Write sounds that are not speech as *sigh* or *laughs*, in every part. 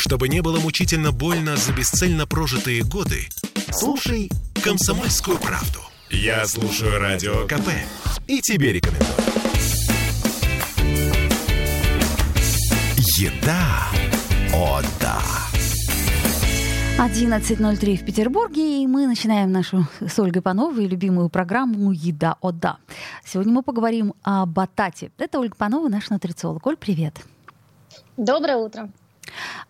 Чтобы не было мучительно больно за бесцельно прожитые годы, слушай «Комсомольскую правду». Я слушаю Радио КП и тебе рекомендую. Еда. О, да. 11.03 в Петербурге, и мы начинаем нашу с Ольгой Пановой любимую программу «Еда о да». Сегодня мы поговорим о батате. Это Ольга Панова, наш нутрициолог. Оль, привет. Доброе утро.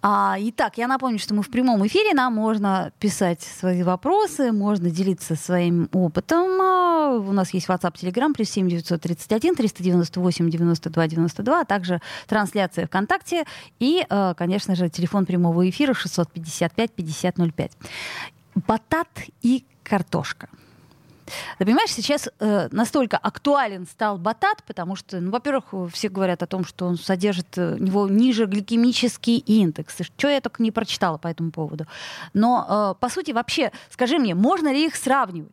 А, итак, я напомню, что мы в прямом эфире, нам можно писать свои вопросы, можно делиться своим опытом. А, у нас есть WhatsApp, Telegram, плюс 7 931 398 92 92, а также трансляция ВКонтакте и, а, конечно же, телефон прямого эфира 655 50 05. Батат и картошка. Ты понимаешь, сейчас э, настолько актуален стал батат, потому что, ну, во-первых, все говорят о том, что он содержит э, у него ниже гликемический индекс. Что я только не прочитала по этому поводу. Но, э, по сути, вообще, скажи мне, можно ли их сравнивать?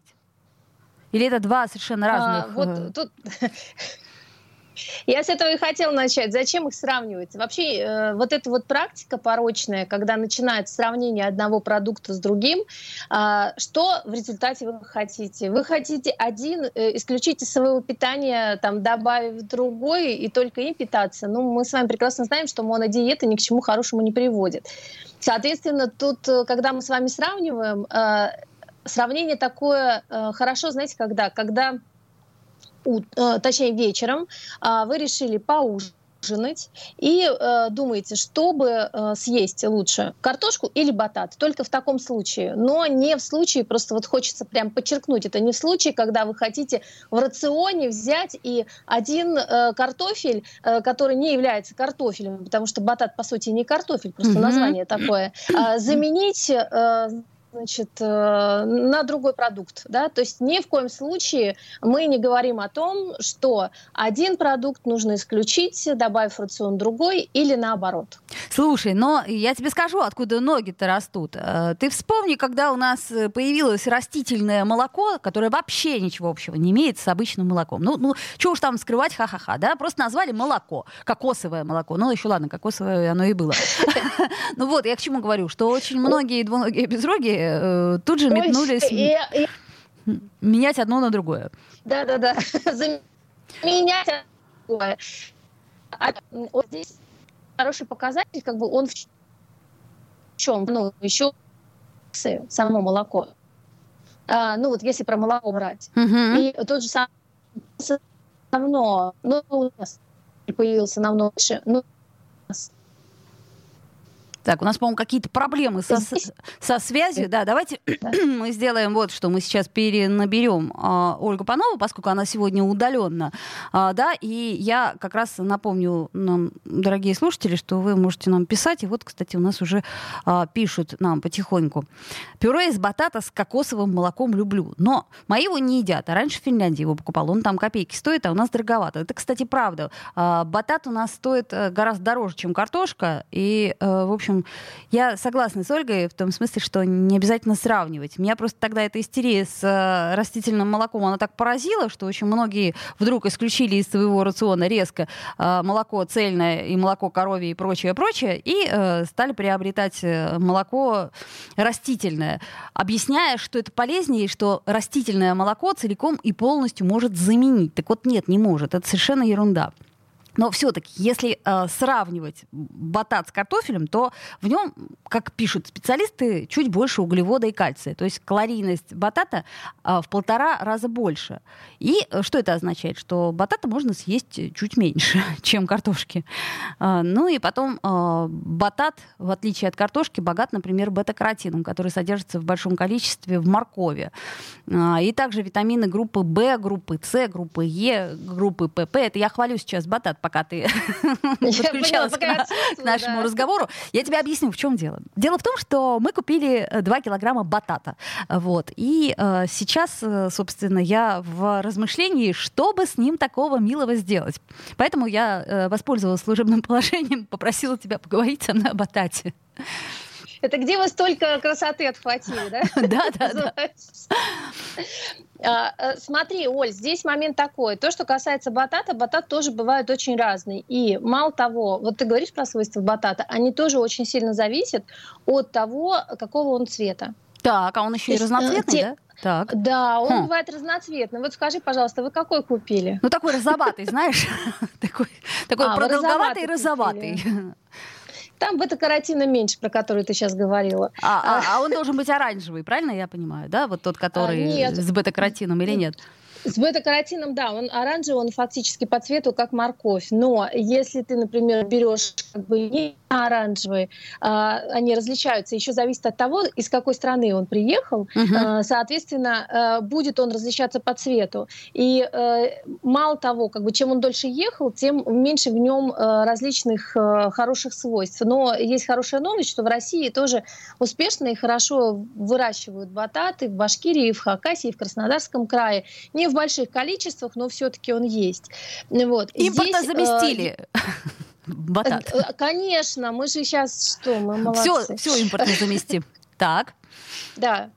Или это два совершенно разных? А, вот э, тут *laughs* я с этого и хотела начать. Зачем их сравнивать? Вообще, э, вот эта вот практика порочная, когда начинается сравнение одного продукта с другим, э, что в результате вы хотите? Вы хотите один, э, исключить из своего питания, там, добавив другой, и только им питаться. Ну, мы с вами прекрасно знаем, что монодиета ни к чему хорошему не приводит. Соответственно, тут, э, когда мы с вами сравниваем, э, сравнение такое э, хорошо, знаете, когда? Когда Э, точнее вечером, а, вы решили поужинать и э, думаете, чтобы э, съесть лучше картошку или батат. Только в таком случае. Но не в случае, просто вот хочется прям подчеркнуть, это не в случае, когда вы хотите в рационе взять и один э, картофель, э, который не является картофелем, потому что батат по сути не картофель, просто mm-hmm. название такое, э, заменить э, значит, э, на другой продукт. Да? То есть ни в коем случае мы не говорим о том, что один продукт нужно исключить, добавив в рацион другой или наоборот. Слушай, но я тебе скажу, откуда ноги-то растут. Э, ты вспомни, когда у нас появилось растительное молоко, которое вообще ничего общего не имеет с обычным молоком. Ну, ну что уж там скрывать, ха-ха-ха, да? Просто назвали молоко, кокосовое молоко. Ну, еще ладно, кокосовое оно и было. *laughs* Ну вот, я к чему говорю, что очень многие двуногие безрогие э, тут же метнулись и, и... менять одно на другое. Да-да-да, *laughs* менять другое. А вот здесь хороший показатель, как бы он в чем? Ну, еще само молоко. А, ну, вот если про молоко брать. Uh-huh. И тот же самый равно, ну, у нас появился намного больше, ну, так, у нас, по-моему, какие-то проблемы со, со связью. Да, давайте *clears throat* мы сделаем вот что. Мы сейчас перенаберем а, Ольгу Панову, поскольку она сегодня удаленно. А, да, и я как раз напомню нам, дорогие слушатели, что вы можете нам писать. И вот, кстати, у нас уже а, пишут нам потихоньку. Пюре из батата с кокосовым молоком люблю. Но мои его не едят. А раньше в Финляндии его покупал. Он там копейки стоит, а у нас дороговато. Это, кстати, правда. А, батат у нас стоит э, гораздо дороже, чем картошка. И, э, в общем, я согласна с Ольгой в том смысле, что не обязательно сравнивать. Меня просто тогда эта истерия с э, растительным молоком, она так поразила, что очень многие вдруг исключили из своего рациона резко э, молоко цельное и молоко коровье и прочее, прочее, и э, стали приобретать молоко растительное, объясняя, что это полезнее, что растительное молоко целиком и полностью может заменить. Так вот, нет, не может. Это совершенно ерунда. Но все-таки, если э, сравнивать батат с картофелем, то в нем, как пишут специалисты, чуть больше углевода и кальция. То есть калорийность батата э, в полтора раза больше. И э, что это означает? Что батата можно съесть чуть меньше, *laughs* чем картошки. Э, ну и потом э, батат, в отличие от картошки, богат, например, бета-каротином, который содержится в большом количестве в моркови. Э, и также витамины группы В, группы С, группы Е, группы ПП. Это я хвалю сейчас батат, пока ты *laughs* подключалась к нашему разговору. Я тебе объясню, в чем дело. Дело в том, что мы купили 2 э, килограмма батата. Вот. И э, сейчас, э, собственно, я в размышлении, что бы с ним такого милого сделать. Поэтому я воспользовалась служебным *laughs* положением, попросила тебя поговорить со мной о батате. Это где вы столько красоты отхватили, да? *laughs* Да, да, да. А, э, смотри, Оль, здесь момент такой. То, что касается батата, батат тоже бывает очень разный. И мало того, вот ты говоришь про свойства батата, они тоже очень сильно зависят от того, какого он цвета. Так, а он еще и э, разноцветный, да? Так. Да, он хм. бывает разноцветный. Вот скажи, пожалуйста, вы какой купили? Ну, такой розоватый, знаешь? *laughs* Такой, а, продолговатый розоватый. Там бета-каротина меньше, про который ты сейчас говорила. А, а, а он должен быть оранжевый, правильно я понимаю, да? Вот тот, который а, нет. с бета-каротином или нет? С бета-каротином, да, он оранжевый, он фактически по цвету как морковь. Но если ты, например, берешь как бы не оранжевый, а, они различаются. Еще зависит от того, из какой страны он приехал. Uh-huh. А, соответственно, а, будет он различаться по цвету. И а, мало того, как бы чем он дольше ехал, тем меньше в нем а, различных а, хороших свойств. Но есть хорошая новость, что в России тоже успешно и хорошо выращивают бататы в Башкирии, в Хакасии, в Краснодарском крае. Не в больших количествах, но все-таки он есть. Вот. Импорта Здесь, заместили. Э, Батат. Э, конечно, мы же сейчас что, мы молодцы. Все, все импортно заместим. Так. Да.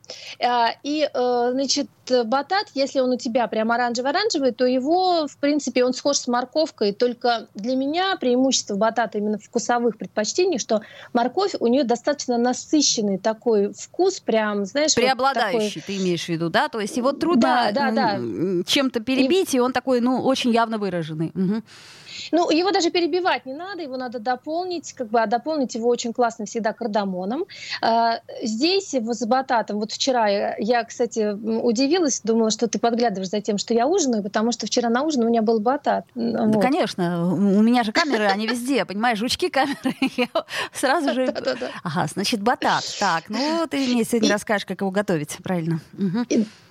А, и, э, значит, батат, если он у тебя прям оранжевый-оранжевый, то его, в принципе, он схож с морковкой. Только для меня преимущество батата именно вкусовых предпочтениях, что морковь у нее достаточно насыщенный такой вкус, прям, знаешь... Преобладающий, вот такой... ты имеешь в виду, да? То есть его трудно да, да, да. чем-то перебить, и... и он такой, ну, очень явно выраженный. Угу. Ну, его даже перебивать не надо, его надо дополнить, как бы, а дополнить его очень классно всегда кардамоном. А, здесь с бататом, вот вчера я, я, кстати, удивилась, думала, что ты подглядываешь за тем, что я ужинаю, потому что вчера на ужин у меня был батат. Да, вот. конечно, у меня же камеры, они везде, понимаешь, жучки камеры, *laughs* я сразу же... Ага, значит, батат. Так, ну, ты мне сегодня расскажешь, как его готовить, правильно.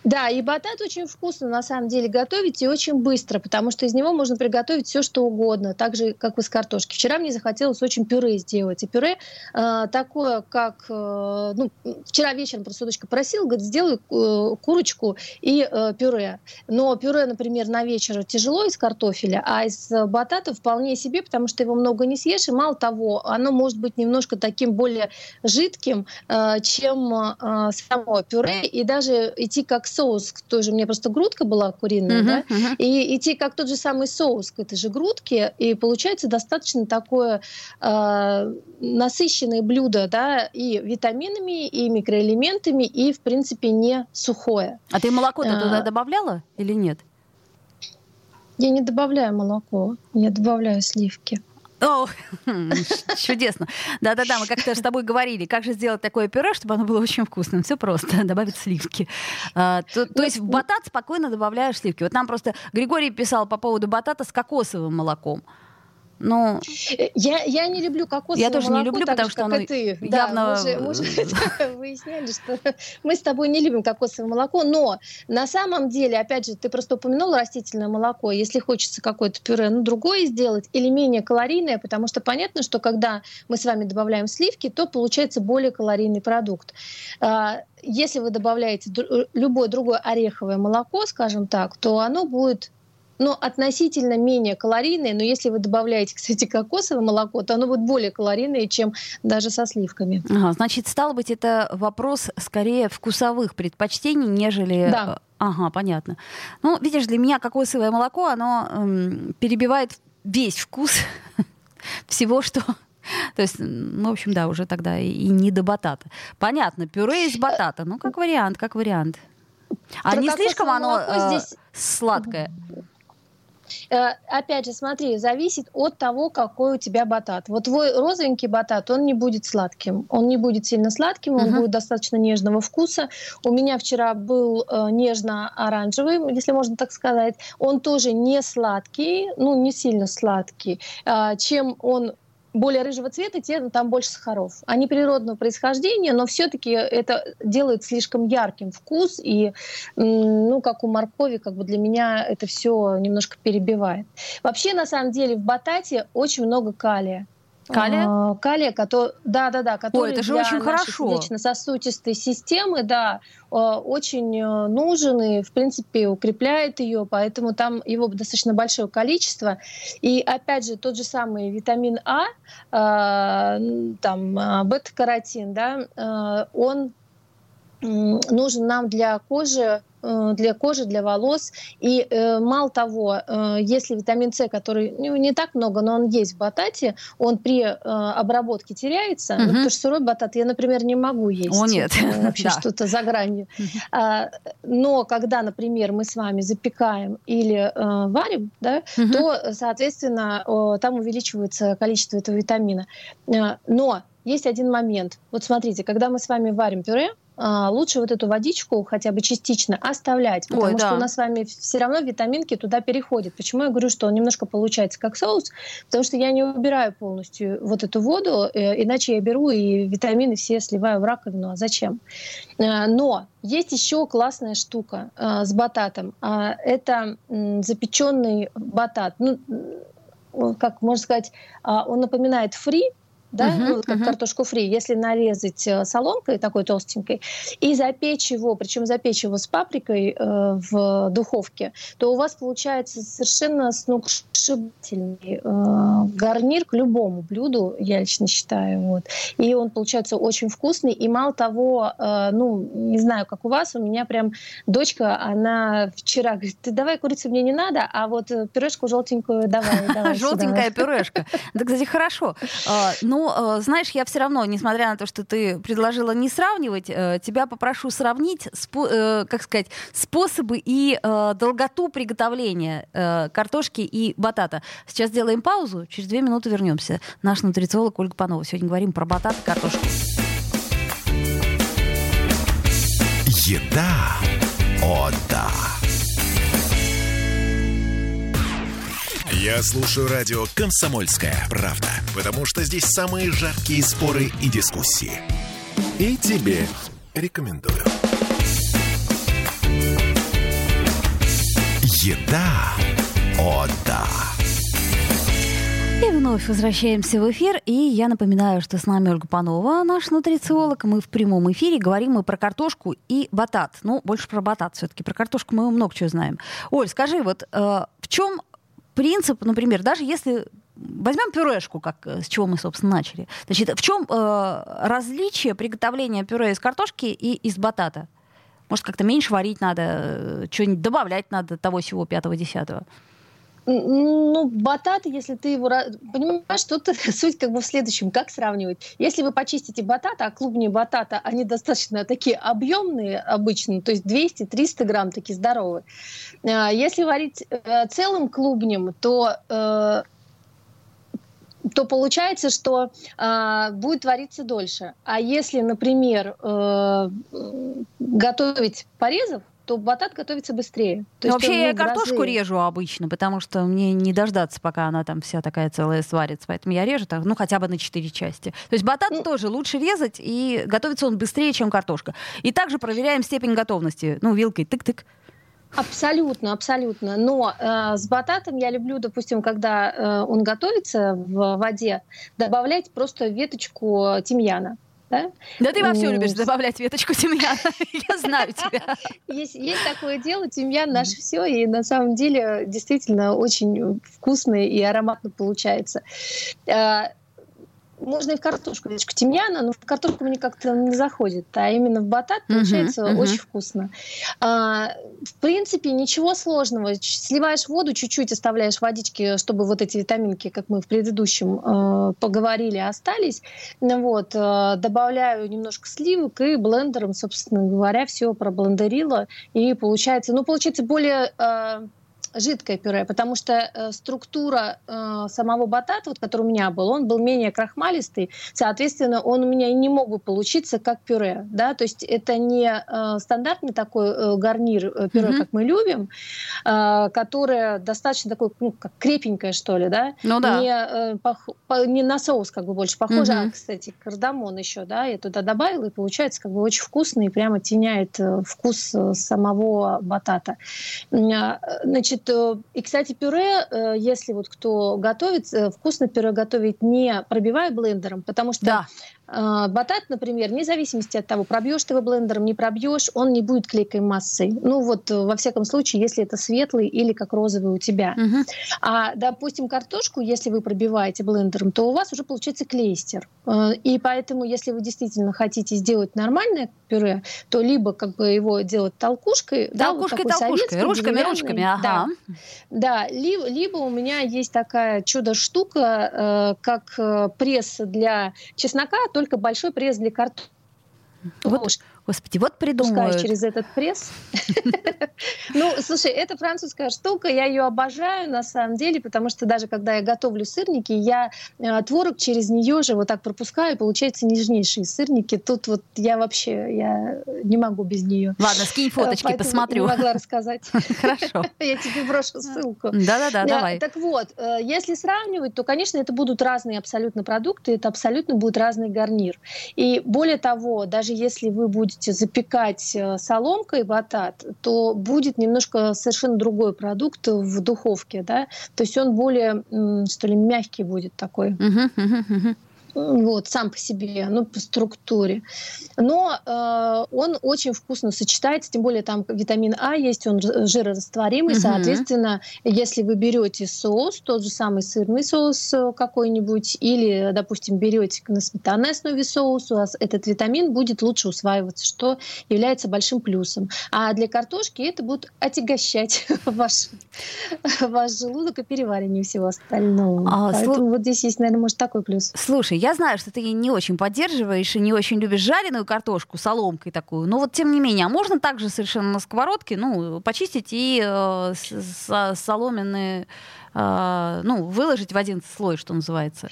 Да, и батат очень вкусно на самом деле готовить и очень быстро, потому что из него можно приготовить все, что угодно, так же, как из картошки. Вчера мне захотелось очень пюре сделать. И пюре э, такое, как... Э, ну, вчера вечером просто дочка просила, говорит, сделай э, курочку и э, пюре. Но пюре, например, на вечер тяжело из картофеля, а из батата вполне себе, потому что его много не съешь, и мало того, оно может быть немножко таким более жидким, э, чем э, само пюре, и даже идти как соус к той же, у меня просто грудка была куриная, uh-huh, да, uh-huh. и идти как тот же самый соус к этой же грудке, и получается достаточно такое э, насыщенное блюдо, да, и витаминами, и микроэлементами, и, в принципе, не сухое. А ты молоко-то а, туда добавляла или нет? Я не добавляю молоко, я добавляю сливки. О, чудесно. Да-да-да, мы как-то с тобой говорили, как же сделать такое пюре, чтобы оно было очень вкусным. Все просто, *laughs* добавить сливки. А, то, то есть в батат спокойно добавляешь сливки. Вот нам просто Григорий писал по поводу батата с кокосовым молоком. Ну, я, я не люблю кокосовое Я тоже молоко, не люблю, потому что оно ты. явно... Да, мы уже, мы уже *laughs* выясняли, что мы с тобой не любим кокосовое молоко, но на самом деле, опять же, ты просто упомянул растительное молоко, если хочется какое-то пюре, ну, другое сделать или менее калорийное, потому что понятно, что когда мы с вами добавляем сливки, то получается более калорийный продукт. А, если вы добавляете любое другое ореховое молоко, скажем так, то оно будет но относительно менее калорийное. Но если вы добавляете, *laughs* кстати, кокосовое молоко, то оно будет более калорийное, чем даже со сливками. Ага, значит, стало быть, это вопрос скорее вкусовых предпочтений, нежели... Да. Э, ага, понятно. Ну, видишь, для меня кокосовое молоко, оно эм, перебивает весь вкус *laughs* всего, что *laughs* то есть, ну, в общем, да, уже тогда и не до батата. Понятно, пюре из батата, ну, как вариант, как вариант. А Про не слишком оно э, здесь... сладкое? Э, опять же, смотри, зависит от того, какой у тебя батат. Вот твой розовенький батат, он не будет сладким. Он не будет сильно сладким, он uh-huh. будет достаточно нежного вкуса. У меня вчера был э, нежно-оранжевый, если можно так сказать. Он тоже не сладкий, ну, не сильно сладкий. Э, чем он более рыжего цвета, тем там больше сахаров. Они природного происхождения, но все-таки это делает слишком ярким вкус, и, ну, как у моркови, как бы для меня это все немножко перебивает. Вообще, на самом деле, в батате очень много калия. Калия? А, калия, который, да, да, да, который Ой, это же для очень хорошо. сердечно-сосудистой системы, да, очень э, нужен и, в принципе, укрепляет ее, поэтому там его достаточно большое количество. И, опять же, тот же самый витамин А, там, бета-каротин, да, он нужен нам для кожи для кожи, для волос. И э, мало того, э, если витамин С, который ну, не так много, но он есть в батате, он при э, обработке теряется. Угу. Ну, потому что сырой батат я, например, не могу есть. О, нет. Э, *laughs* вообще что-то за гранью. А, но когда, например, мы с вами запекаем или э, варим, да, то, соответственно, э, там увеличивается количество этого витамина. Э, но есть один момент. Вот смотрите, когда мы с вами варим пюре, лучше вот эту водичку хотя бы частично оставлять, потому Ой, что да. у нас с вами все равно витаминки туда переходят. Почему я говорю, что он немножко получается как соус? Потому что я не убираю полностью вот эту воду, э, иначе я беру и витамины все сливаю в раковину. А зачем? Э, но есть еще классная штука э, с бататом. Это запеченный батат. Ну, как можно сказать, он напоминает фри, да, uh-huh, ну, как uh-huh. картошку фри, если нарезать э, соломкой такой толстенькой и запечь его, причем запечь его с паприкой э, в духовке, то у вас получается совершенно сногсшибательный э, гарнир к любому блюду, я лично считаю. Вот. И он получается очень вкусный. И мало того, э, ну, не знаю, как у вас, у меня прям дочка, она вчера говорит, ты давай курицу мне не надо, а вот э, пюрешку желтенькую давай. давай *laughs* Желтенькая пюрешка. Да, кстати, хорошо. А, ну, э, знаешь, я все равно, несмотря на то, что ты предложила не сравнивать, э, тебя попрошу сравнить, э, как сказать, способы и долготу приготовления картошки и батата. Сейчас сделаем паузу, через две минуты вернемся. Наш нутрициолог Ольга Панова. Сегодня говорим про батат и картошку. Еда. О, да. Я слушаю радио «Комсомольская правда», потому что здесь самые жаркие споры и дискуссии. И тебе рекомендую. Еда. О, да. И вновь возвращаемся в эфир. И я напоминаю, что с нами Ольга Панова, наш нутрициолог. Мы в прямом эфире говорим мы про картошку и батат. Ну, больше про батат все-таки. Про картошку мы много чего знаем. Оль, скажи, вот э, в чем принцип, например, даже если возьмем пюрешку, как э, с чего мы, собственно, начали. Значит, в чем э, различие приготовления пюре из картошки и из батата? Может, как-то меньше варить надо, э, что-нибудь добавлять надо того всего пятого-десятого? Ну, батат, если ты его... Понимаешь, тут *laughs* суть как бы в следующем. Как сравнивать? Если вы почистите батата, а клубни батата, они достаточно такие объемные обычно, то есть 200-300 грамм, такие здоровые. А, если варить э, целым клубнем, то э, то получается, что э, будет вариться дольше. А если, например, э, готовить порезов, то батат готовится быстрее. То есть вообще я картошку разы... режу обычно, потому что мне не дождаться, пока она там вся такая целая сварится. Поэтому я режу так, ну, хотя бы на четыре части. То есть батат ну, тоже лучше резать, и готовится он быстрее, чем картошка. И также проверяем степень готовности. Ну, вилкой тык-тык. Абсолютно, абсолютно. Но э, с бататом я люблю, допустим, когда э, он готовится в воде, добавлять просто веточку тимьяна. Да? да ты во все любишь добавлять веточку тимьяна. *laughs* Я знаю тебя. Есть, есть такое дело, тимьян наше все, и на самом деле действительно очень вкусно и ароматно получается. Можно и в картошку веточку тимьяна, но в картошку мне как-то не заходит, а именно в батат получается uh-huh, uh-huh. очень вкусно. А, в принципе, ничего сложного. Сливаешь воду, чуть-чуть оставляешь водички, чтобы вот эти витаминки, как мы в предыдущем э, поговорили, остались. Вот, э, добавляю немножко сливок и блендером, собственно говоря, все проблендерила, и получается, ну, получается более... Э, жидкое пюре, потому что э, структура э, самого батата, вот, который у меня был, он был менее крахмалистый, соответственно, он у меня и не мог бы получиться как пюре, да, то есть это не э, стандартный такой э, гарнир э, пюре, mm-hmm. как мы любим, э, которое достаточно такое, ну, как крепенькое, что ли, да, ну, да. Не, э, пох, по, не на соус как бы больше похоже, mm-hmm. а, кстати, кардамон еще, да, я туда добавила, и получается как бы очень вкусно и прямо теняет э, вкус э, самого батата. Значит, Значит, э, и, кстати, пюре, э, если вот кто готовит, вкусно пюре готовить не пробивая блендером, потому что да. Батат, например, вне зависимости от того, пробьешь ты его блендером, не пробьешь, он не будет клейкой массой. Ну вот, э, во всяком случае, если это светлый или как розовый у тебя. Угу. А, допустим, картошку, если вы пробиваете блендером, то у вас уже получается клейстер. Э, и поэтому, если вы действительно хотите сделать нормальное пюре, то либо как бы его делать толкушкой, толкушкой, да, вот толкушкой, ручками, ручками, ага. Да, да либо, либо у меня есть такая чудо-штука, э, как пресс для чеснока, только большой пресс для картошки. Вот, господи, вот придумывают. через этот пресс. *laughs* Ну, слушай, это французская штука, я ее обожаю на самом деле, потому что даже когда я готовлю сырники, я э, творог через нее же вот так пропускаю, и получаются нежнейшие сырники. Тут вот я вообще, я не могу без нее. Ладно, скинь фоточки, посмотрю. не могла рассказать. *laughs* Хорошо. *laughs* Я тебе брошу ссылку. Да-да-да, давай. Так вот, э, если сравнивать, то, конечно, это будут разные абсолютно продукты, это абсолютно будет разный гарнир. И более того, даже если вы будете запекать э, соломкой батат, то будет немножко совершенно другой продукт в духовке, да, то есть он более, что ли, мягкий будет такой. Uh-huh, uh-huh, uh-huh вот, сам по себе, ну, по структуре. Но э, он очень вкусно сочетается, тем более там витамин А есть, он жирорастворимый, угу. соответственно, если вы берете соус, тот же самый сырный соус э, какой-нибудь, или, допустим, берете на сметанной основе соус, у вас этот витамин будет лучше усваиваться, что является большим плюсом. А для картошки это будет отягощать *laughs* ваш, ваш желудок и переваривание всего остального. А, Поэтому слу... вот здесь есть, наверное, может, такой плюс. Слушай, я знаю, что ты не очень поддерживаешь и не очень любишь жареную картошку соломкой такую, но вот тем не менее, а можно также совершенно на сковородке, ну, почистить и э, соломенные, э, ну, выложить в один слой, что называется?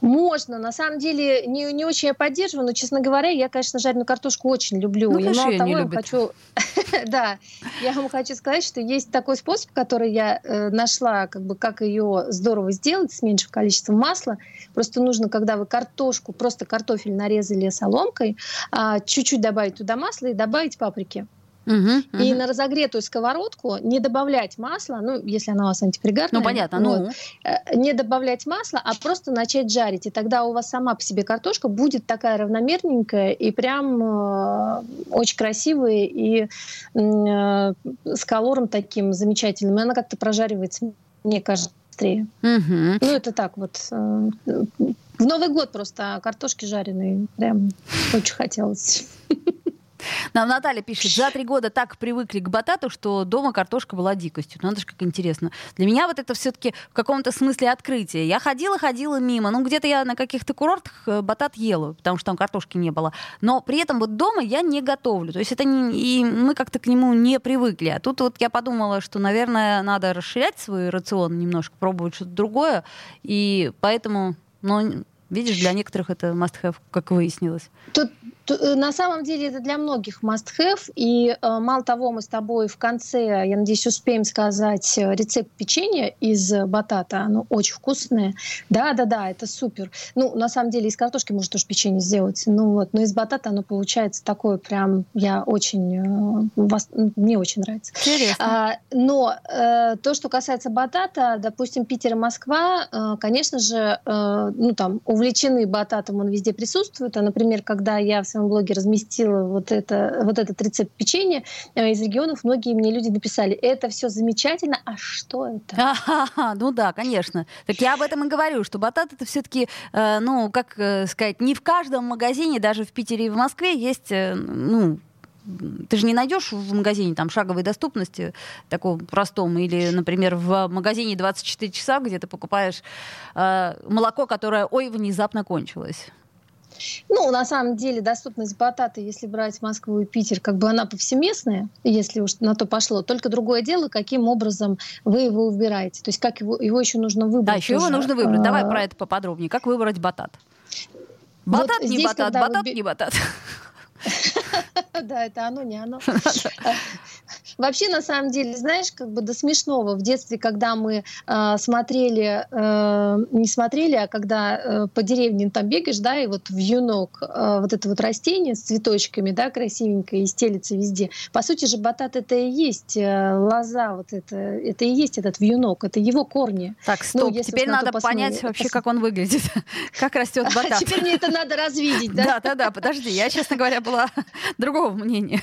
Можно. На самом деле, не, не очень я поддерживаю, но, честно говоря, я, конечно, жареную картошку очень люблю. Ну, и мало того, я хочу... *laughs* да, я вам хочу сказать, что есть такой способ, который я э, нашла, как бы, как ее здорово сделать с меньшим количеством масла. Просто нужно, когда вы картошку, просто картофель нарезали соломкой, э, чуть-чуть добавить туда масла и добавить паприки. Угу, угу. И на разогретую сковородку не добавлять масла, ну, если она у вас антипригарная. Ну, понятно, ну. Э, не добавлять масла, а просто начать жарить. И тогда у вас сама по себе картошка будет такая равномерненькая и прям э, очень красивая и э, с колором таким замечательным. И она как-то прожаривается, мне кажется, быстрее. Угу. Ну, это так вот. Э, в Новый год просто картошки жареные. Прям очень хотелось. *laughs* Нам Наталья пишет, за три года так привыкли к батату, что дома картошка была дикостью. Ну, это же как интересно. Для меня вот это все-таки в каком-то смысле открытие. Я ходила, ходила мимо. Ну, где-то я на каких-то курортах э, батат ела, потому что там картошки не было. Но при этом вот дома я не готовлю. То есть это не... И мы как-то к нему не привыкли. А тут вот я подумала, что, наверное, надо расширять свой рацион немножко, пробовать что-то другое. И поэтому, ну, видишь, для некоторых это must-have, как выяснилось. Тут на самом деле это для многих must-have. И э, мало того, мы с тобой в конце, я надеюсь, успеем сказать э, рецепт печенья из батата. Оно очень вкусное. Да-да-да, это супер. Ну, на самом деле, из картошки можно тоже печенье сделать. Ну вот, но из батата оно получается такое прям, я очень, э, вас, мне очень нравится. Интересно. А, но э, то, что касается батата, допустим, Питер и Москва, э, конечно же, э, ну там увлечены бататом, он везде присутствует. А, например, когда я в своем блоге разместила вот, это, вот этот рецепт печенья э, из регионов, многие мне люди написали, это все замечательно, а что это? А-ха-ха, ну да, конечно. Так я об этом и говорю, что батат это все-таки, э, ну, как э, сказать, не в каждом магазине, даже в Питере и в Москве есть, э, ну, ты же не найдешь в магазине там шаговой доступности таком простом или, например, в магазине 24 часа, где ты покупаешь э, молоко, которое, ой, внезапно кончилось. Ну, на самом деле, доступность батата, если брать Москву и Питер, как бы она повсеместная, если уж на то пошло. Только другое дело, каким образом вы его выбираете. То есть как его, его еще нужно выбрать. Да, еще его нужно выбрать. Давай а, про это поподробнее. Как выбрать батат? Батат, вот не здесь, батат, батат, вы... не батат. *laughs* Да, это оно, не оно. *laughs* Вообще, на самом деле, знаешь, как бы до смешного. В детстве, когда мы э, смотрели, э, не смотрели, а когда э, по деревне там бегаешь, да, и вот в юнок э, вот это вот растение с цветочками, да, красивенькое, и стелится везде. По сути же, батат это и есть э, лоза, вот это, это и есть этот вьюнок, это его корни. Так, ну, стоп, ну, теперь надо понять вообще, как он выглядит, *laughs* как растет батат. Теперь мне это надо развидеть, да? Да, да, да, подожди, я, честно говоря, была *laughs* другого мнения.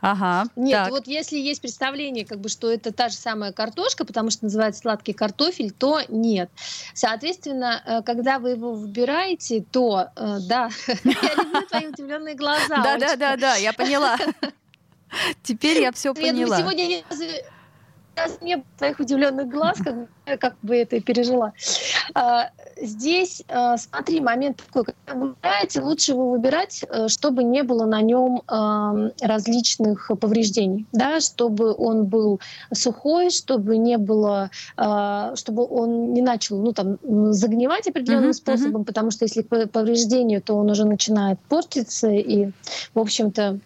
Ага. Нет, вот если есть представление, как бы, что это та же самая картошка, потому что называется сладкий картофель, то нет. Соответственно, э, когда вы его выбираете, то, э, да, *laughs* я люблю твои удивленные глаза. Да, да, да, да, я поняла. *laughs* Теперь я все поняла. Сегодня не было твоих удивленных глаз, как, как бы это и пережила. А, здесь, а, смотри, момент такой, когда вы выбираете, лучше его выбирать, э, чтобы не было на нем а, различных повреждений, да, чтобы он был сухой, чтобы не было, а, чтобы он не начал, ну, там, загнивать определенным uh-huh, способом, uh-huh. потому что если повреждение, то он уже начинает портиться, и, в общем-то,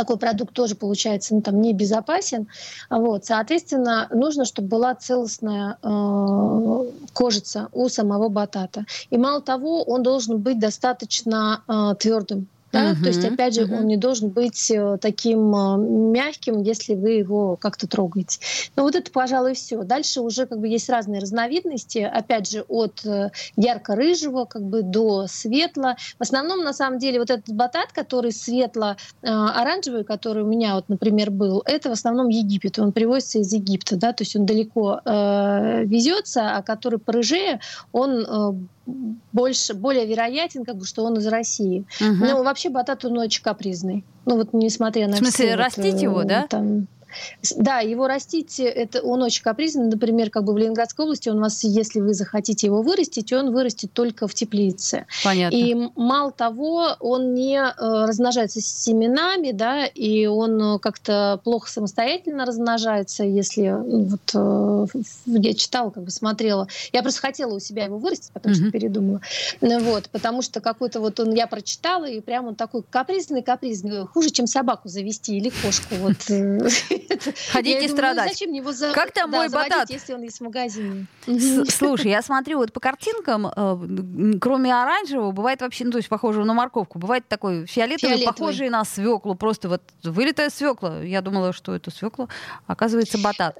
такой продукт тоже получается ну, там, небезопасен. Вот, соответственно, нужно, чтобы была целостная э, кожица у самого батата. И мало того, он должен быть достаточно э, твердым. Да? Uh-huh, То есть, опять же, uh-huh. он не должен быть э, таким э, мягким, если вы его как-то трогаете. Ну вот это, пожалуй, все. Дальше уже как бы есть разные разновидности, опять же, от э, ярко-рыжего как бы до светло. В основном, на самом деле, вот этот батат, который светло-оранжевый, который у меня, вот, например, был, это в основном Египет. Он привозится из Египта, да, то есть он далеко э, везется, а который порыжее, он э, больше, более вероятен, как бы, что он из России. Угу. Но вообще батат, он очень капризный. Ну вот несмотря на В смысле, все растить вот, его, да? Там, да, его растить, это он очень капризный. Например, как бы в Ленинградской области он вас, если вы захотите его вырастить, он вырастет только в теплице. Понятно. И мало того, он не э, размножается семенами, да, и он как-то плохо самостоятельно размножается, если вот э, я читала, как бы смотрела. Я просто хотела у себя его вырастить, потому что mm-hmm. передумала. Ну, вот, потому что какой-то вот он, я прочитала, и прям он такой капризный, капризный, хуже, чем собаку завести или кошку. Вот. *laughs* Э, Ходить и ну страдать. Зачем его за... Как там мой батат? если он есть в магазине? Слушай, я смотрю вот по картинкам, э, кроме оранжевого, бывает вообще, ну, то есть похожего на морковку, бывает такой фиолетовый, похожий на свеклу, просто вот вылитая свекла. Я думала, что это свекла, оказывается, батат.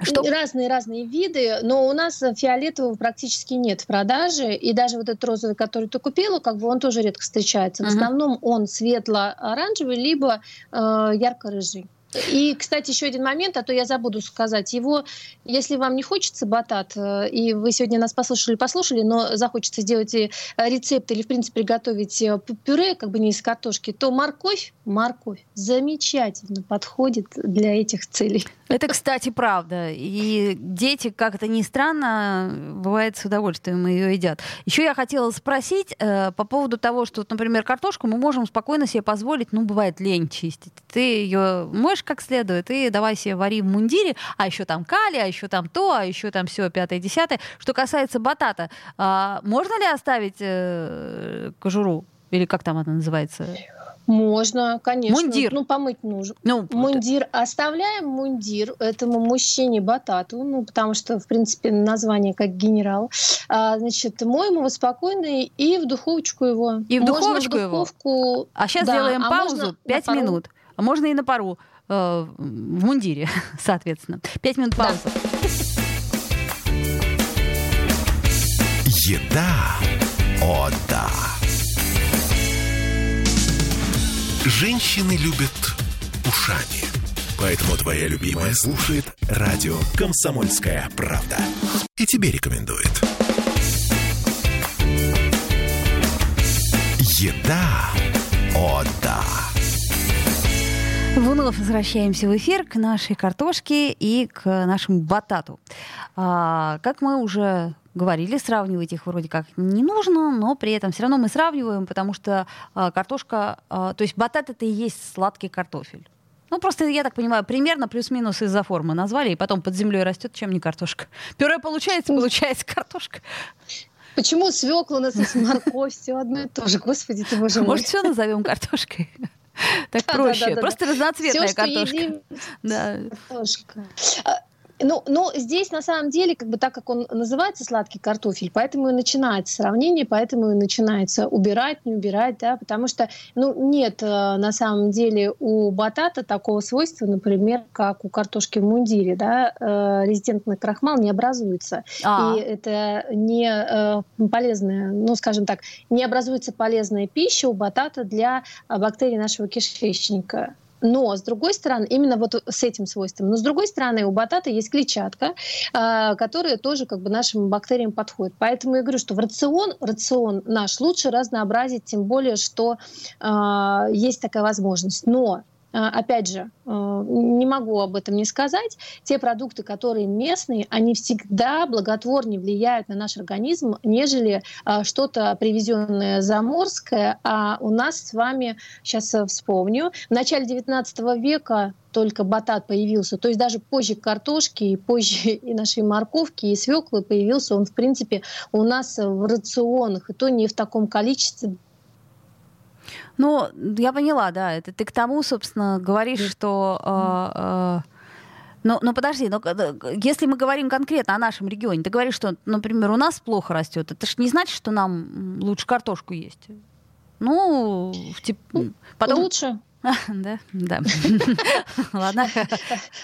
Что? Разные-разные виды, но у нас фиолетового практически нет в продаже. И даже вот этот розовый, который ты купила, как бы он тоже редко встречается. В uh-huh. основном он светло-оранжевый, либо э, ярко-рыжий. И, кстати, еще один момент, а то я забуду сказать. Его, если вам не хочется батат, э, и вы сегодня нас послушали, послушали, но захочется сделать э, рецепт или, в принципе, приготовить э, пюре, как бы не из картошки, то морковь, морковь замечательно подходит для этих целей. Это, кстати, правда. И дети, как это ни странно, бывает с удовольствием ее едят. Еще я хотела спросить э, по поводу того, что, например, картошку мы можем спокойно себе позволить, ну, бывает лень чистить. Ты ее моешь как следует, и давай себе вари в мундире, а еще там кали, а еще там то, а еще там все пятое, десятое. Что касается батата, а, можно ли оставить э, кожуру? Или как там она называется? Можно, конечно. Мундир. Ну, помыть нужно. Ну, мундир. Оставляем мундир этому мужчине Батату, ну, потому что, в принципе, название как генерал. А, значит, моем его спокойно и в духовочку его. И в духовочку в духовку... его? А сейчас да, сделаем а паузу, 5 минут. А можно и на пару. Э, в мундире, *laughs* соответственно. Пять минут паузы. Да. Еда. О, да. Женщины любят ушами. Поэтому твоя любимая слушает радио «Комсомольская правда». И тебе рекомендует. Еда. О, да. Вновь возвращаемся в эфир к нашей картошке и к нашему батату. А, как мы уже говорили, сравнивать их вроде как не нужно, но при этом все равно мы сравниваем, потому что а, картошка, а, то есть батат это и есть сладкий картофель. Ну, просто, я так понимаю, примерно плюс-минус из-за формы назвали, и потом под землей растет, чем не картошка. Пюре получается, получается картошка. Почему свекла у нас есть морковь, все одно и то же. Господи ты боже мой. Может, все назовем картошкой? Так проще. Просто разноцветная картошка. Да. Ну, но здесь на самом деле, как бы так как он называется сладкий картофель, поэтому и начинается сравнение, поэтому и начинается убирать, не убирать, да, потому что, ну, нет э, на самом деле у батата такого свойства, например, как у картошки в мундире, да, э, резидентный крахмал не образуется. А. И это не э, полезная, ну, скажем так, не образуется полезная пища у батата для бактерий нашего кишечника. Но, с другой стороны, именно вот с этим свойством. Но, с другой стороны, у батата есть клетчатка, э, которая тоже как бы нашим бактериям подходит. Поэтому я говорю, что в рацион, рацион наш лучше разнообразить, тем более, что э, есть такая возможность. Но а, опять же, а, не могу об этом не сказать, те продукты, которые местные, они всегда благотворнее влияют на наш организм, нежели а, что-то привезенное заморское. А у нас с вами, сейчас вспомню, в начале 19 века только батат появился, то есть даже позже картошки, и позже *laughs* и нашей морковки, и свеклы появился он, в принципе, у нас в рационах, и то не в таком количестве, ну, я поняла, да. Это ты к тому, собственно, говоришь, что... Э, э, но, но подожди, но, если мы говорим конкретно о нашем регионе, ты говоришь, что, например, у нас плохо растет, это же не значит, что нам лучше картошку есть. Ну, типа, потом... Лучше. *laughs* Да, да. *laughs* Ладно.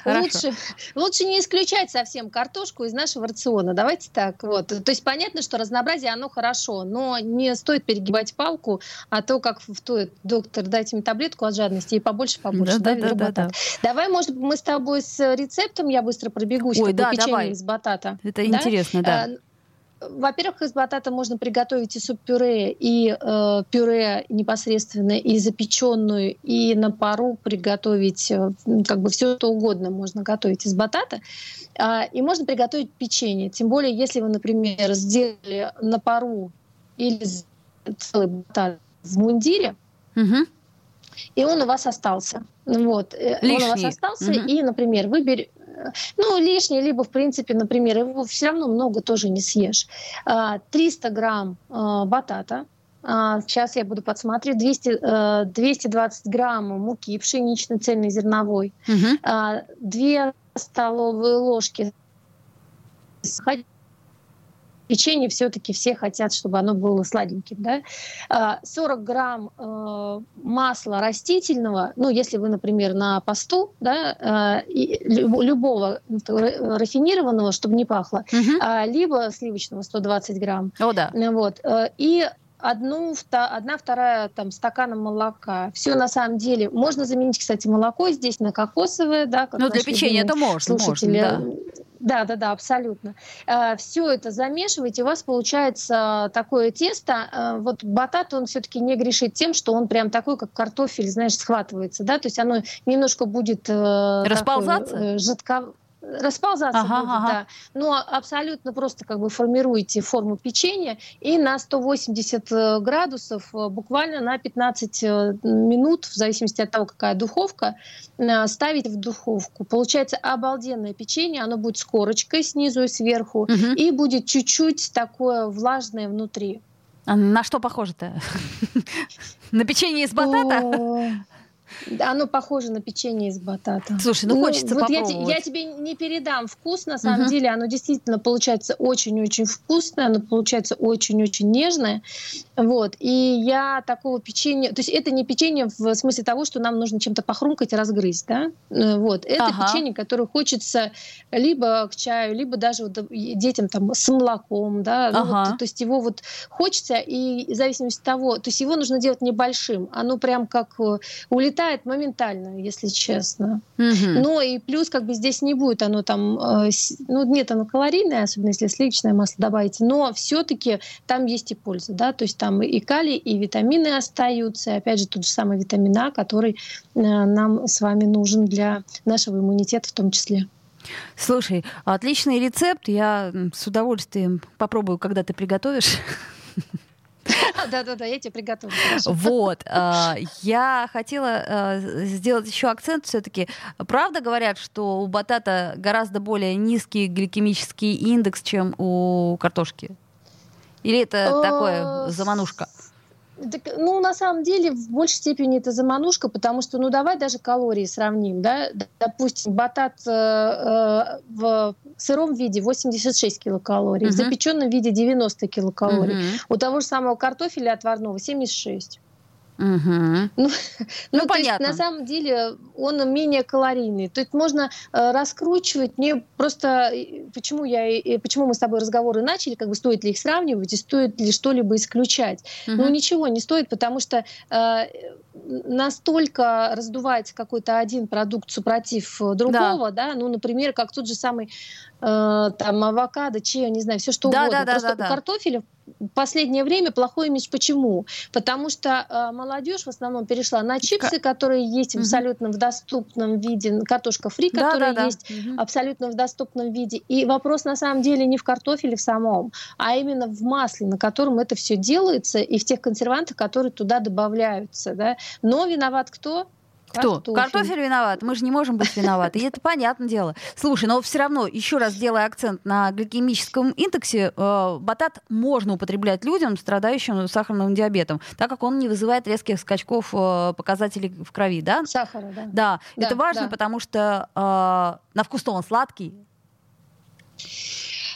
Лучше, лучше не исключать совсем картошку из нашего рациона. Давайте так. Вот. То есть понятно, что разнообразие, оно хорошо, но не стоит перегибать палку, а то, как в той, доктор, дайте мне таблетку от жадности и побольше, побольше. Да, да, да, да, Давай, может, мы с тобой с рецептом я быстро пробегусь. Ой, да, давай. из батата. Это интересно, да. Во-первых, из батата можно приготовить и суп-пюре, и э, пюре непосредственно, и запеченную, и на пару приготовить, э, как бы все что угодно можно готовить из батата. Э, и можно приготовить печенье. Тем более, если вы, например, сделали на пару или целый батат в мундире, угу. и он у вас остался. Вот. Лишний. Э, он у вас остался, угу. и, например, вы берете ну, лишнее, либо, в принципе, например, его все равно много тоже не съешь. 300 а, грамм а, батата, Сейчас а, я буду подсматривать. 200, 220 грамм муки пшеничной цельнозерновой. Угу. 2 столовые ложки печенье все-таки все хотят, чтобы оно было сладеньким. Да? 40 а, грамм э, масла растительного, ну, если вы, например, на посту, да, э, любого рафинированного, чтобы не пахло, угу. либо сливочного 120 грамм. О, да. Вот. Э, и одну, одна вторая там, стакана молока. Все на самом деле. Можно заменить, кстати, молоко здесь на кокосовое. Да, как ну, для печенья это можно. Слушатели. Можно, да. Да, да, да, абсолютно. Э, Все это замешиваете, у вас получается такое тесто. Э, вот батат, он все-таки не грешит тем, что он прям такой, как картофель, знаешь, схватывается, да, то есть оно немножко будет... Э, Расползаться? Такой, жидко расползаться ага, будет, ага. да. Но абсолютно просто как бы формируете форму печенья и на 180 э, градусов э, буквально на 15 э, минут, в зависимости от того, какая духовка, ставить в духовку. Получается обалденное печенье, оно будет с корочкой снизу и сверху, угу. и будет чуть-чуть такое влажное внутри. А на что похоже-то? *laughs* На печенье из батата? Оно похоже на печенье из батата. Слушай, ну, ну хочется вот попробовать. Я, я тебе не передам вкус, на самом uh-huh. деле. Оно действительно получается очень-очень вкусное, оно получается очень-очень нежное. Вот. И я такого печенья... То есть это не печенье в смысле того, что нам нужно чем-то похрумкать и разгрызть, да? Э, вот. Это ага. печенье, которое хочется либо к чаю, либо даже вот детям там с молоком, да? Ага. Ну, вот, то есть его вот хочется, и в зависимости от того... То есть его нужно делать небольшим. Оно прям как э, улетает улетает моментально, если честно. Угу. Но и плюс как бы здесь не будет оно там, э, ну нет, оно калорийное, особенно если сливочное масло добавите, но все-таки там есть и польза, да, то есть там и калий, и витамины остаются, и опять же тот же самый витамин А, который э, нам с вами нужен для нашего иммунитета в том числе. Слушай, отличный рецепт. Я с удовольствием попробую, когда ты приготовишь. *laughs* Да-да-да, я тебе приготовлю. Вот. *laughs* А, я хотела а, сделать еще акцент все-таки. Правда говорят, что у батата гораздо более низкий гликемический индекс, чем у картошки? Или это такое заманушка? Так, ну, на самом деле, в большей степени это заманушка, потому что, ну, давай даже калории сравним, да, допустим, батат э, э, в сыром виде 86 килокалорий, uh-huh. в запеченном виде 90 килокалорий, uh-huh. у того же самого картофеля отварного 76. Угу. *laughs* Ну, ну, ну понятно. Есть, на самом деле он менее калорийный. То есть можно э, раскручивать. Мне просто почему я и почему мы с тобой разговоры начали, как бы стоит ли их сравнивать и стоит ли что-либо исключать. Угу. Ну ничего не стоит, потому что э, настолько раздувается какой-то один продукт супротив другого, да, да ну, например, как тот же самый э, там авокадо, чия, не знаю, все что да, угодно. Да, Просто да, да, у картофеля последнее время плохой имидж. Почему? Потому что э, молодежь в основном перешла на чипсы, которые есть угу. абсолютно в доступном виде, картошка фри, да, которая да, да. есть угу. абсолютно в доступном виде. И вопрос на самом деле не в картофеле в самом, а именно в масле, на котором это все делается, и в тех консервантах, которые туда добавляются. Да? Но виноват кто? Кто? Картофель. Картофель виноват. Мы же не можем быть виноваты. И это понятное дело. Слушай, но все равно, еще раз делая акцент на гликемическом индексе, э, батат можно употреблять людям, страдающим сахарным диабетом, так как он не вызывает резких скачков э, показателей в крови, да? Сахара, да. Да, да это важно, да. потому что э, на вкус он сладкий,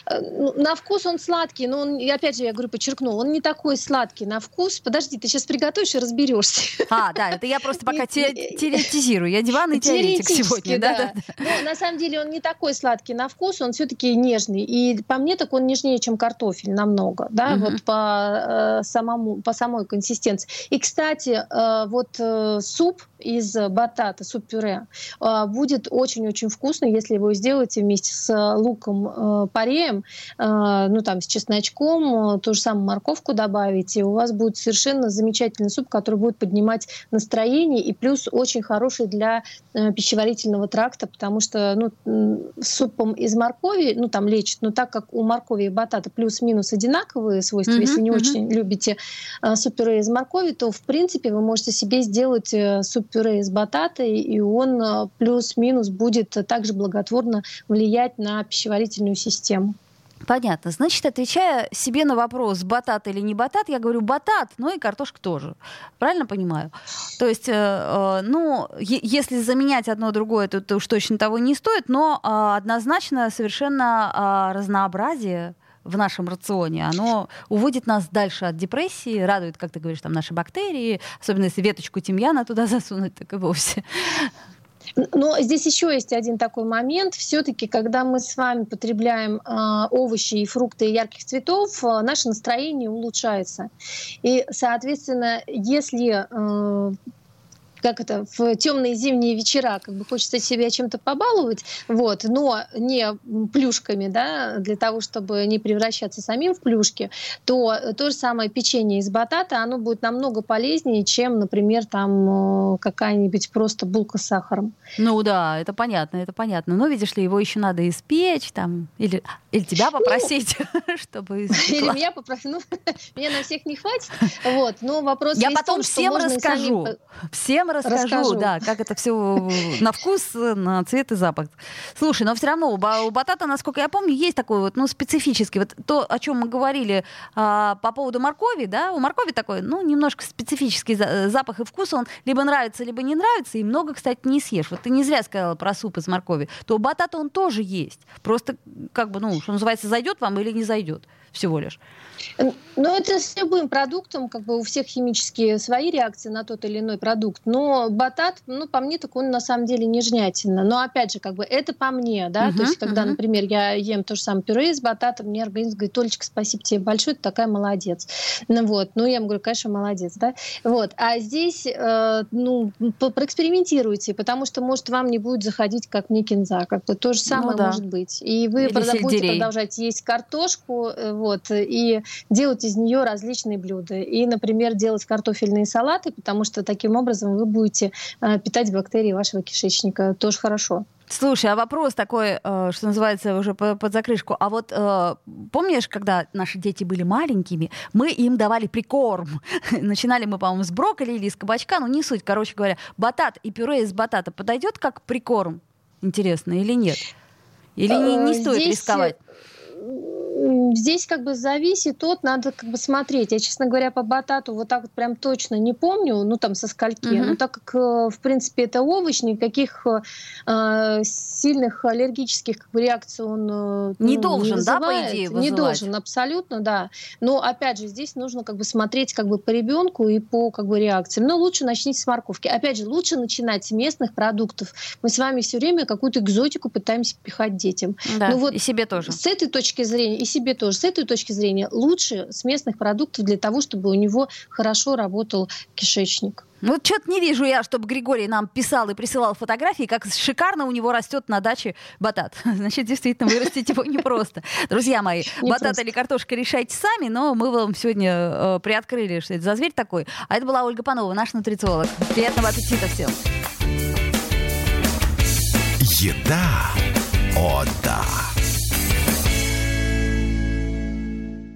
на вкус он сладкий, но он, опять же, я говорю, подчеркну, он не такой сладкий на вкус. Подожди, ты сейчас приготовишь и разберешься. А, да, это я просто пока *laughs* теоретизирую. Я диванный теоретик сегодня. Да. Да, да. Но на самом деле он не такой сладкий на вкус, он все-таки нежный. И по мне так он нежнее, чем картофель намного, да, угу. вот по, э, самому, по самой консистенции. И, кстати, э, вот э, суп из батата, суп-пюре, э, будет очень-очень вкусный, если его сделаете вместе с луком э, добавляем, э, ну там с чесночком, э, ту же самую морковку добавите, у вас будет совершенно замечательный суп, который будет поднимать настроение и плюс очень хороший для э, пищеварительного тракта, потому что ну, супом из моркови, ну там лечит, но так как у моркови и батата плюс-минус одинаковые свойства, mm-hmm, если не mm-hmm. очень любите суп-пюре из моркови, то в принципе вы можете себе сделать суп-пюре из батата, и он плюс-минус будет также благотворно влиять на пищеварительную систему. Понятно. Значит, отвечая себе на вопрос, батат или не батат, я говорю батат, ну и картошка тоже. Правильно понимаю? То есть, э, э, ну, е- если заменять одно другое, то, то уж точно того не стоит, но э, однозначно совершенно э, разнообразие в нашем рационе, оно уводит нас дальше от депрессии, радует, как ты говоришь, там наши бактерии, особенно если веточку тимьяна туда *laughs* засунуть, так и вовсе. Но здесь еще есть один такой момент. Все-таки, когда мы с вами потребляем э, овощи и фрукты ярких цветов, э, наше настроение улучшается. И, соответственно, если э, как это, в темные зимние вечера, как бы хочется себя чем-то побаловать, вот, но не плюшками, да, для того, чтобы не превращаться самим в плюшки, то то же самое печенье из батата, оно будет намного полезнее, чем, например, там э, какая-нибудь просто булка с сахаром. Ну да, это понятно, это понятно. Но видишь ли, его еще надо испечь там, или, или тебя попросить, ну, *laughs* чтобы Или меня попросить. Ну, *laughs* меня на всех не хватит. Вот, но вопрос Я потом том, всем расскажу. Всем расскажу, расскажу, да, как это все на вкус, на цвет и запах. Слушай, но все равно у батата, насколько я помню, есть такой вот, ну, специфический. Вот то, о чем мы говорили а, по поводу моркови, да, у моркови такой, ну, немножко специфический запах и вкус, он либо нравится, либо не нравится, и много, кстати, не съешь. Вот ты не зря сказала про суп из моркови. То у батата он тоже есть. Просто, как бы, ну, что называется, зайдет вам или не зайдет всего лишь. Ну, это с любым продуктом, как бы у всех химические свои реакции на тот или иной продукт. Но батат, ну, по мне, так он на самом деле нежнятельно. Но, опять же, как бы это по мне, да, uh-huh, то есть, когда, uh-huh. например, я ем то же самое пюре из батата, мне организм говорит, Толечка, спасибо тебе большое, ты такая молодец. Ну, вот, ну, я ему говорю, конечно, молодец, да. Вот, а здесь, э, ну, проэкспериментируйте, потому что, может, вам не будет заходить, как мне кинза, как бы то же ну самое ну, да. может быть. И вы прода- будете продолжать есть картошку, э, вот, и делать из нее различные блюда. И, например, делать картофельные салаты, потому что таким образом вы будете э, питать бактерии вашего кишечника. Тоже хорошо. Слушай, а вопрос такой, э, что называется, уже под закрышку. А вот э, помнишь, когда наши дети были маленькими, мы им давали прикорм. *laughs* Начинали мы, по-моему, с брокколи или с кабачка, ну не суть. Короче говоря, батат и пюре из батата подойдет как прикорм? Интересно, или нет? Или не, не стоит Здесь... рисковать? Здесь как бы зависит от, надо как бы смотреть. Я, честно говоря, по батату вот так вот прям точно не помню, ну там со скольки. Mm-hmm. Но так как, э, в принципе, это овощ, никаких э, сильных аллергических как бы, реакций он ну, не должен, не да, по идее, вызывать? Не должен, абсолютно, да. Но опять же, здесь нужно как бы смотреть как бы по ребенку и по как бы реакциям. Но лучше начните с морковки. Опять же, лучше начинать с местных продуктов. Мы с вами все время какую-то экзотику пытаемся пихать детям. Да, ну, вот и себе тоже. С этой точки зрения, и себе тоже, с этой точки зрения, лучше с местных продуктов для того, чтобы у него хорошо работал кишечник. Ну, что-то не вижу я, чтобы Григорий нам писал и присылал фотографии, как шикарно у него растет на даче батат. *laughs* Значит, действительно, вырастить его непросто. Друзья мои, *laughs* батат или картошка решайте сами, но мы вам сегодня э, приоткрыли, что это за зверь такой. А это была Ольга Панова, наш нутрициолог. Приятного аппетита всем. Еда. О, да.